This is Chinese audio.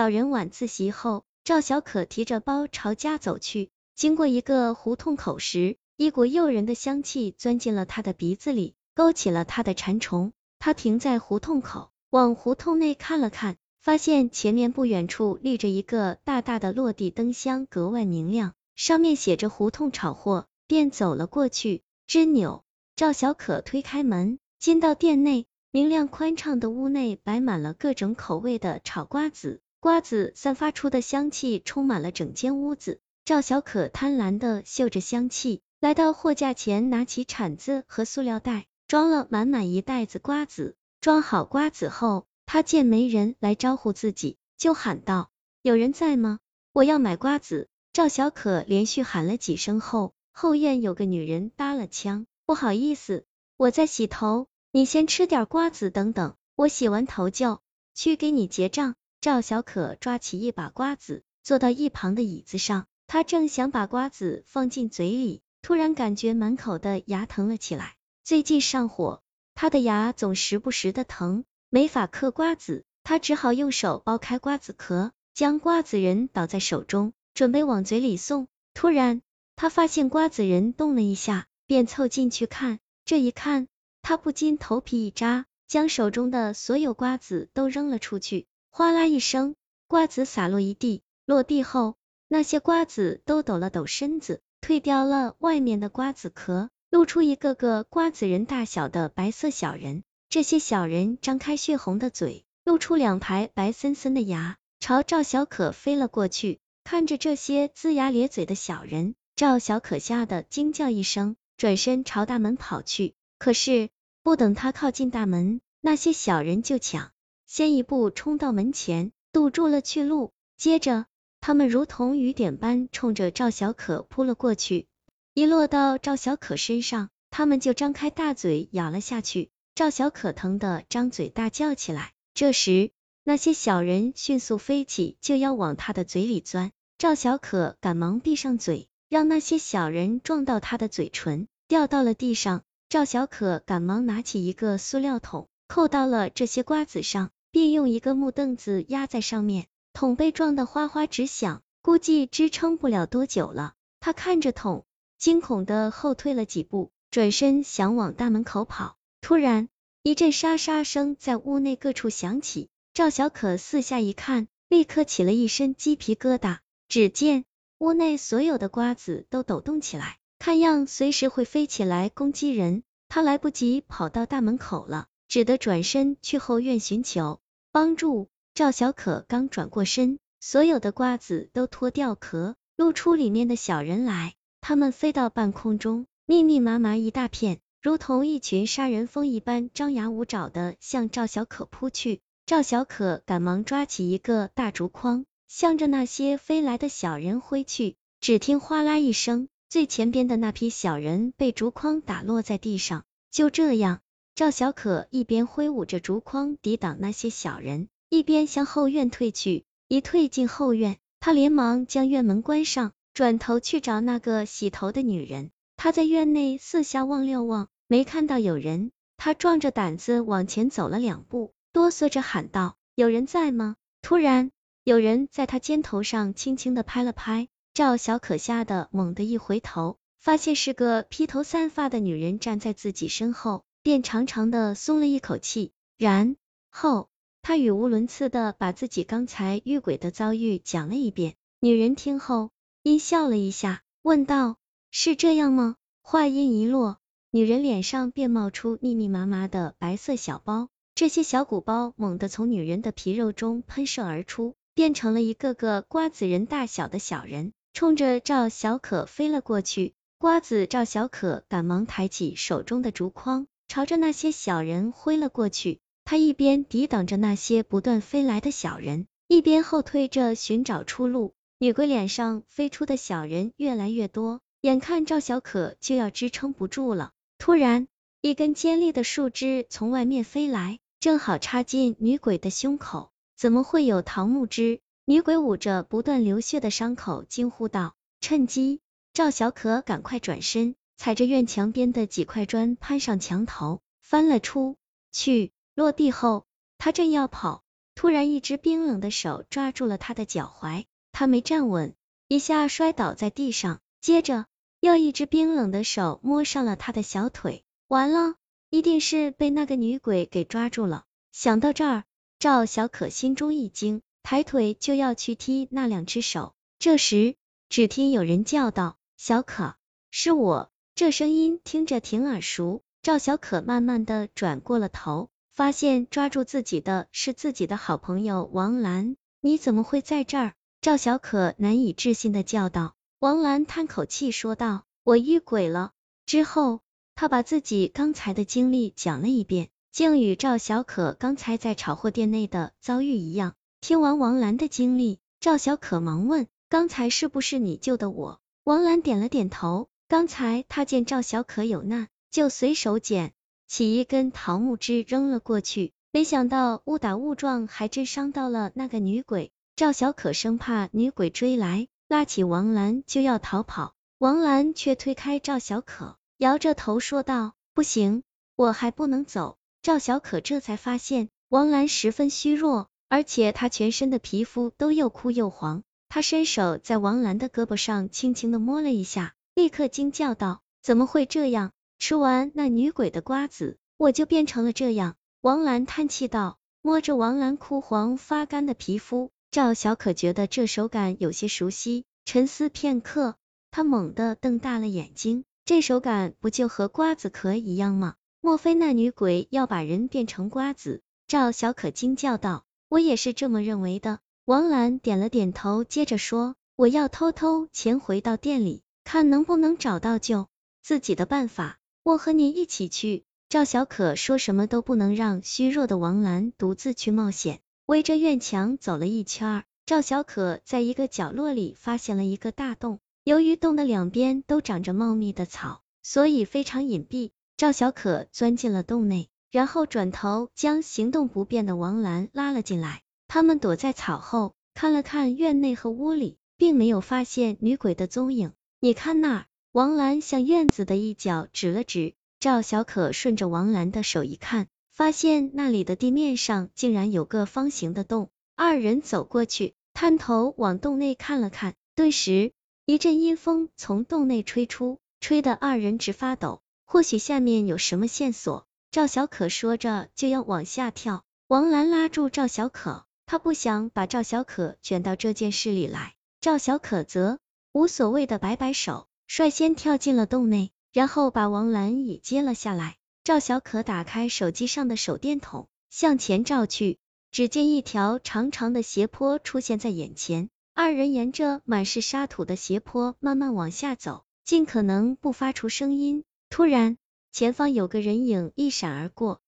老人晚自习后，赵小可提着包朝家走去，经过一个胡同口时，一股诱人的香气钻进了他的鼻子里，勾起了他的馋虫。他停在胡同口，往胡同内看了看，发现前面不远处立着一个大大的落地灯箱，格外明亮，上面写着“胡同炒货”，便走了过去。吱扭，赵小可推开门，进到店内。明亮宽敞的屋内摆满了各种口味的炒瓜子，瓜子散发出的香气充满了整间屋子。赵小可贪婪的嗅着香气，来到货架前，拿起铲子和塑料袋，装了满满一袋子瓜子。装好瓜子后，他见没人来招呼自己，就喊道：“有人在吗？我要买瓜子。”赵小可连续喊了几声后，后院有个女人搭了腔：“不好意思，我在洗头。”你先吃点瓜子，等等，我洗完头就去给你结账。赵小可抓起一把瓜子，坐到一旁的椅子上，他正想把瓜子放进嘴里，突然感觉满口的牙疼了起来。最近上火，他的牙总时不时的疼，没法嗑瓜子，他只好用手剥开瓜子壳，将瓜子仁倒在手中，准备往嘴里送。突然，他发现瓜子仁动了一下，便凑近去看，这一看。他不禁头皮一扎，将手中的所有瓜子都扔了出去，哗啦一声，瓜子洒落一地。落地后，那些瓜子都抖了抖身子，蜕掉了外面的瓜子壳，露出一个个瓜子人大小的白色小人。这些小人张开血红的嘴，露出两排白森森的牙，朝赵小可飞了过去。看着这些龇牙咧嘴的小人，赵小可吓得惊叫一声，转身朝大门跑去。可是，不等他靠近大门，那些小人就抢先一步冲到门前，堵住了去路。接着，他们如同雨点般冲着赵小可扑了过去，一落到赵小可身上，他们就张开大嘴咬了下去。赵小可疼得张嘴大叫起来。这时，那些小人迅速飞起，就要往他的嘴里钻。赵小可赶忙闭上嘴，让那些小人撞到他的嘴唇，掉到了地上。赵小可赶忙拿起一个塑料桶，扣到了这些瓜子上，并用一个木凳子压在上面，桶被撞得哗哗直响，估计支撑不了多久了。他看着桶，惊恐的后退了几步，转身想往大门口跑。突然，一阵沙沙声在屋内各处响起，赵小可四下一看，立刻起了一身鸡皮疙瘩。只见屋内所有的瓜子都抖动起来。看样随时会飞起来攻击人，他来不及跑到大门口了，只得转身去后院寻求帮助。赵小可刚转过身，所有的瓜子都脱掉壳，露出里面的小人来。他们飞到半空中，密密麻麻一大片，如同一群杀人蜂一般，张牙舞爪的向赵小可扑去。赵小可赶忙抓起一个大竹筐，向着那些飞来的小人挥去。只听哗啦一声。最前边的那批小人被竹筐打落在地上，就这样，赵小可一边挥舞着竹筐抵挡那些小人，一边向后院退去。一退进后院，他连忙将院门关上，转头去找那个洗头的女人。他在院内四下望了望，没看到有人，他壮着胆子往前走了两步，哆嗦着喊道：“有人在吗？”突然，有人在他肩头上轻轻的拍了拍。赵小可吓得猛地一回头，发现是个披头散发的女人站在自己身后，便长长的松了一口气。然后他语无伦次的把自己刚才遇鬼的遭遇讲了一遍。女人听后阴笑了一下，问道：“是这样吗？”话音一落，女人脸上便冒出密密麻麻的白色小包，这些小鼓包猛地从女人的皮肉中喷射而出，变成了一个个瓜子人大小的小人。冲着赵小可飞了过去，瓜子赵小可赶忙抬起手中的竹筐，朝着那些小人挥了过去。他一边抵挡着那些不断飞来的小人，一边后退着寻找出路。女鬼脸上飞出的小人越来越多，眼看赵小可就要支撑不住了。突然，一根尖利的树枝从外面飞来，正好插进女鬼的胸口。怎么会有桃木枝？女鬼捂着不断流血的伤口，惊呼道。趁机，赵小可赶快转身，踩着院墙边的几块砖，攀上墙头，翻了出去。落地后，他正要跑，突然一只冰冷的手抓住了他的脚踝，他没站稳，一下摔倒在地上，接着又一只冰冷的手摸上了他的小腿，完了，一定是被那个女鬼给抓住了。想到这儿，赵小可心中一惊，抬腿就要去踢那两只手，这时只听有人叫道：“小可，是我。”这声音听着挺耳熟，赵小可慢慢的转过了头。发现抓住自己的是自己的好朋友王兰，你怎么会在这儿？赵小可难以置信的叫道。王兰叹口气说道：“我遇鬼了。”之后，他把自己刚才的经历讲了一遍，竟与赵小可刚才在炒货店内的遭遇一样。听完王兰的经历，赵小可忙问：“刚才是不是你救的我？”王兰点了点头。刚才他见赵小可有难，就随手捡。起一根桃木枝扔了过去，没想到误打误撞，还真伤到了那个女鬼。赵小可生怕女鬼追来，拉起王兰就要逃跑，王兰却推开赵小可，摇着头说道：“不行，我还不能走。”赵小可这才发现王兰十分虚弱，而且她全身的皮肤都又枯又黄。他伸手在王兰的胳膊上轻轻的摸了一下，立刻惊叫道：“怎么会这样？”吃完那女鬼的瓜子，我就变成了这样。王兰叹气道，摸着王兰枯黄发干的皮肤，赵小可觉得这手感有些熟悉，沉思片刻，他猛地瞪大了眼睛，这手感不就和瓜子壳一样吗？莫非那女鬼要把人变成瓜子？赵小可惊叫道，我也是这么认为的。王兰点了点头，接着说，我要偷偷潜回到店里，看能不能找到救自己的办法。我和你一起去。赵小可说什么都不能让虚弱的王兰独自去冒险。围着院墙走了一圈，赵小可在一个角落里发现了一个大洞。由于洞的两边都长着茂密的草，所以非常隐蔽。赵小可钻进了洞内，然后转头将行动不便的王兰拉了进来。他们躲在草后，看了看院内和屋里，并没有发现女鬼的踪影。你看那儿。王兰向院子的一角指了指，赵小可顺着王兰的手一看，发现那里的地面上竟然有个方形的洞。二人走过去，探头往洞内看了看，顿时一阵阴风从洞内吹出，吹得二人直发抖。或许下面有什么线索。赵小可说着就要往下跳，王兰拉住赵小可，他不想把赵小可卷到这件事里来。赵小可则无所谓的摆摆手。率先跳进了洞内，然后把王兰也接了下来。赵小可打开手机上的手电筒，向前照去，只见一条长长的斜坡出现在眼前。二人沿着满是沙土的斜坡慢慢往下走，尽可能不发出声音。突然，前方有个人影一闪而过，